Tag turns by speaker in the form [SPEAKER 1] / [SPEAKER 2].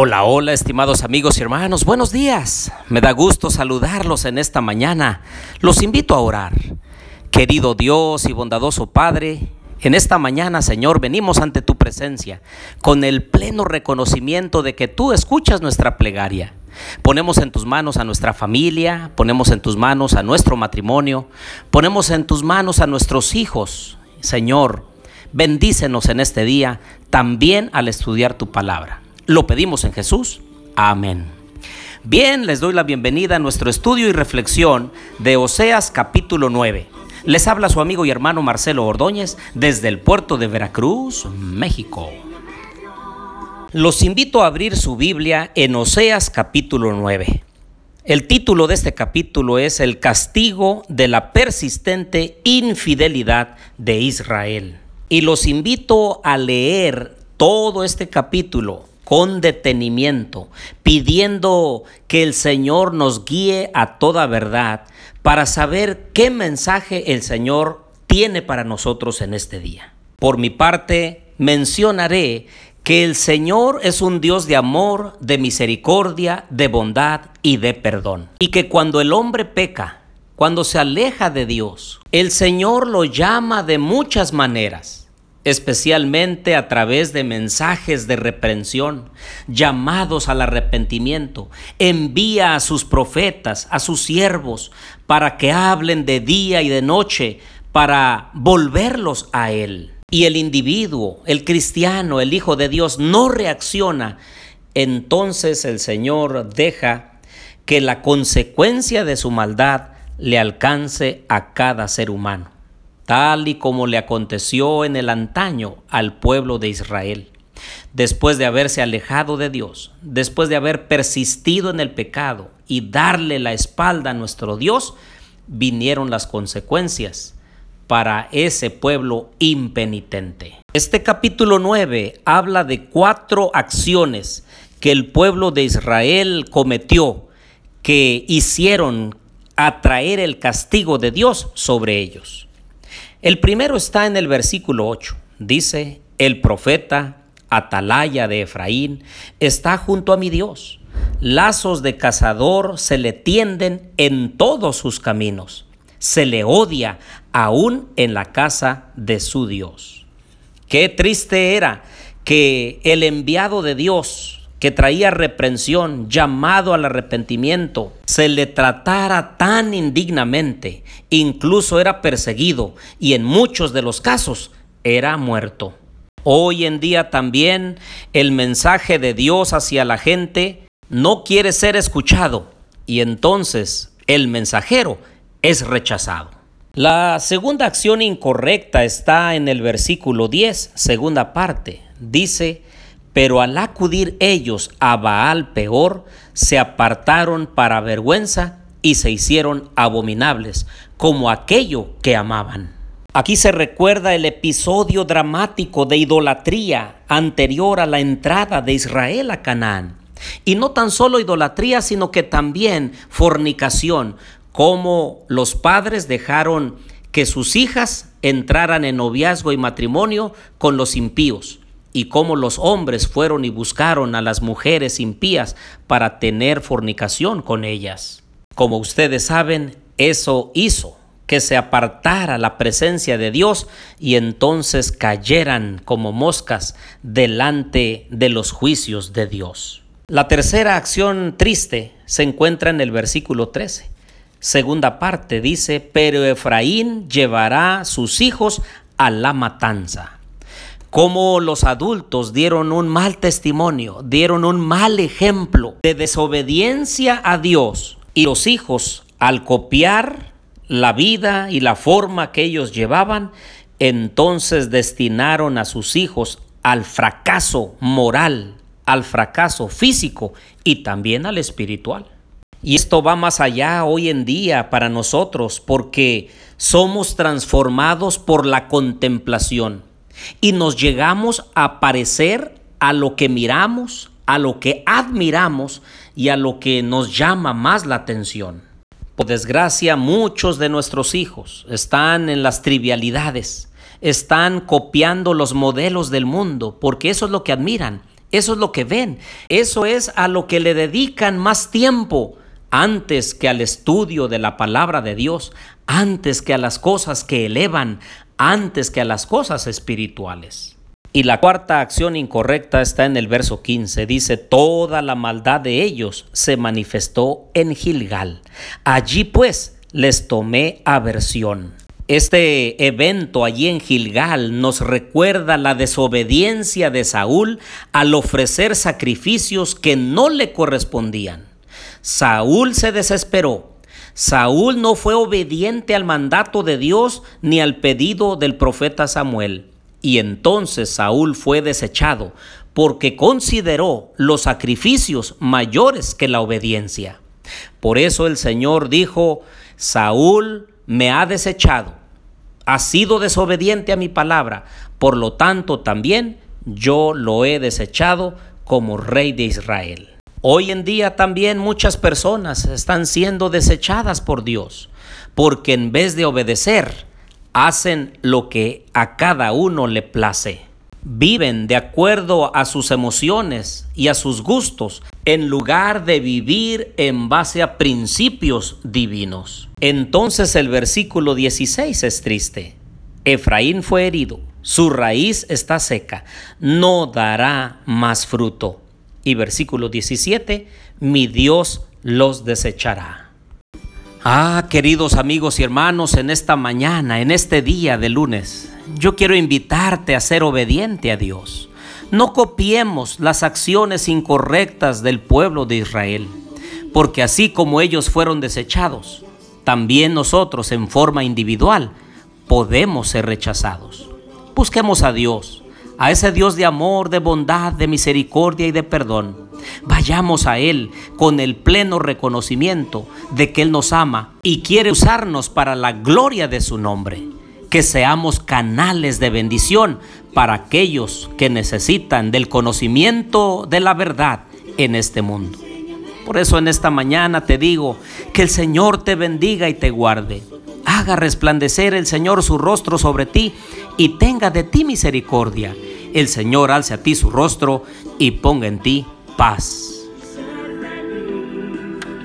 [SPEAKER 1] Hola, hola, estimados amigos y hermanos, buenos días. Me da gusto saludarlos en esta mañana. Los invito a orar. Querido Dios y bondadoso Padre, en esta mañana, Señor, venimos ante tu presencia con el pleno reconocimiento de que tú escuchas nuestra plegaria. Ponemos en tus manos a nuestra familia, ponemos en tus manos a nuestro matrimonio, ponemos en tus manos a nuestros hijos. Señor, bendícenos en este día también al estudiar tu palabra. Lo pedimos en Jesús. Amén. Bien, les doy la bienvenida a nuestro estudio y reflexión de Oseas capítulo 9. Les habla su amigo y hermano Marcelo Ordóñez desde el puerto de Veracruz, México. Los invito a abrir su Biblia en Oseas capítulo 9. El título de este capítulo es El castigo de la persistente infidelidad de Israel. Y los invito a leer todo este capítulo con detenimiento, pidiendo que el Señor nos guíe a toda verdad para saber qué mensaje el Señor tiene para nosotros en este día. Por mi parte, mencionaré que el Señor es un Dios de amor, de misericordia, de bondad y de perdón. Y que cuando el hombre peca, cuando se aleja de Dios, el Señor lo llama de muchas maneras especialmente a través de mensajes de reprensión, llamados al arrepentimiento. Envía a sus profetas, a sus siervos, para que hablen de día y de noche, para volverlos a Él. Y el individuo, el cristiano, el Hijo de Dios, no reacciona, entonces el Señor deja que la consecuencia de su maldad le alcance a cada ser humano tal y como le aconteció en el antaño al pueblo de Israel. Después de haberse alejado de Dios, después de haber persistido en el pecado y darle la espalda a nuestro Dios, vinieron las consecuencias para ese pueblo impenitente. Este capítulo 9 habla de cuatro acciones que el pueblo de Israel cometió que hicieron atraer el castigo de Dios sobre ellos. El primero está en el versículo 8. Dice, el profeta Atalaya de Efraín está junto a mi Dios. Lazos de cazador se le tienden en todos sus caminos. Se le odia aún en la casa de su Dios. Qué triste era que el enviado de Dios, que traía reprensión, llamado al arrepentimiento, se le tratara tan indignamente, incluso era perseguido y en muchos de los casos era muerto. Hoy en día también el mensaje de Dios hacia la gente no quiere ser escuchado y entonces el mensajero es rechazado. La segunda acción incorrecta está en el versículo 10, segunda parte. Dice, pero al acudir ellos a Baal peor, se apartaron para vergüenza y se hicieron abominables, como aquello que amaban. Aquí se recuerda el episodio dramático de idolatría anterior a la entrada de Israel a Canaán. Y no tan solo idolatría, sino que también fornicación, como los padres dejaron que sus hijas entraran en noviazgo y matrimonio con los impíos y cómo los hombres fueron y buscaron a las mujeres impías para tener fornicación con ellas. Como ustedes saben, eso hizo que se apartara la presencia de Dios y entonces cayeran como moscas delante de los juicios de Dios. La tercera acción triste se encuentra en el versículo 13. Segunda parte dice, pero Efraín llevará sus hijos a la matanza cómo los adultos dieron un mal testimonio, dieron un mal ejemplo de desobediencia a Dios y los hijos al copiar la vida y la forma que ellos llevaban, entonces destinaron a sus hijos al fracaso moral, al fracaso físico y también al espiritual. Y esto va más allá hoy en día para nosotros porque somos transformados por la contemplación y nos llegamos a parecer a lo que miramos, a lo que admiramos y a lo que nos llama más la atención. Por desgracia, muchos de nuestros hijos están en las trivialidades, están copiando los modelos del mundo, porque eso es lo que admiran, eso es lo que ven, eso es a lo que le dedican más tiempo antes que al estudio de la palabra de Dios, antes que a las cosas que elevan, antes que a las cosas espirituales. Y la cuarta acción incorrecta está en el verso 15. Dice, toda la maldad de ellos se manifestó en Gilgal. Allí pues les tomé aversión. Este evento allí en Gilgal nos recuerda la desobediencia de Saúl al ofrecer sacrificios que no le correspondían. Saúl se desesperó. Saúl no fue obediente al mandato de Dios ni al pedido del profeta Samuel. Y entonces Saúl fue desechado porque consideró los sacrificios mayores que la obediencia. Por eso el Señor dijo, Saúl me ha desechado, ha sido desobediente a mi palabra, por lo tanto también yo lo he desechado como rey de Israel. Hoy en día también muchas personas están siendo desechadas por Dios, porque en vez de obedecer, hacen lo que a cada uno le place. Viven de acuerdo a sus emociones y a sus gustos, en lugar de vivir en base a principios divinos. Entonces el versículo 16 es triste. Efraín fue herido, su raíz está seca, no dará más fruto. Y versículo 17, mi Dios los desechará. Ah, queridos amigos y hermanos, en esta mañana, en este día de lunes, yo quiero invitarte a ser obediente a Dios. No copiemos las acciones incorrectas del pueblo de Israel, porque así como ellos fueron desechados, también nosotros en forma individual podemos ser rechazados. Busquemos a Dios, a ese Dios de amor, de bondad, de misericordia y de perdón Vayamos a Él con el pleno reconocimiento de que Él nos ama y quiere usarnos para la gloria de su nombre. Que seamos canales de bendición para aquellos que necesitan del conocimiento de la verdad en este mundo. Por eso en esta mañana te digo que el Señor te bendiga y te guarde. Haga resplandecer el Señor su rostro sobre ti y tenga de ti misericordia. El Señor alce a ti su rostro y ponga en ti paz.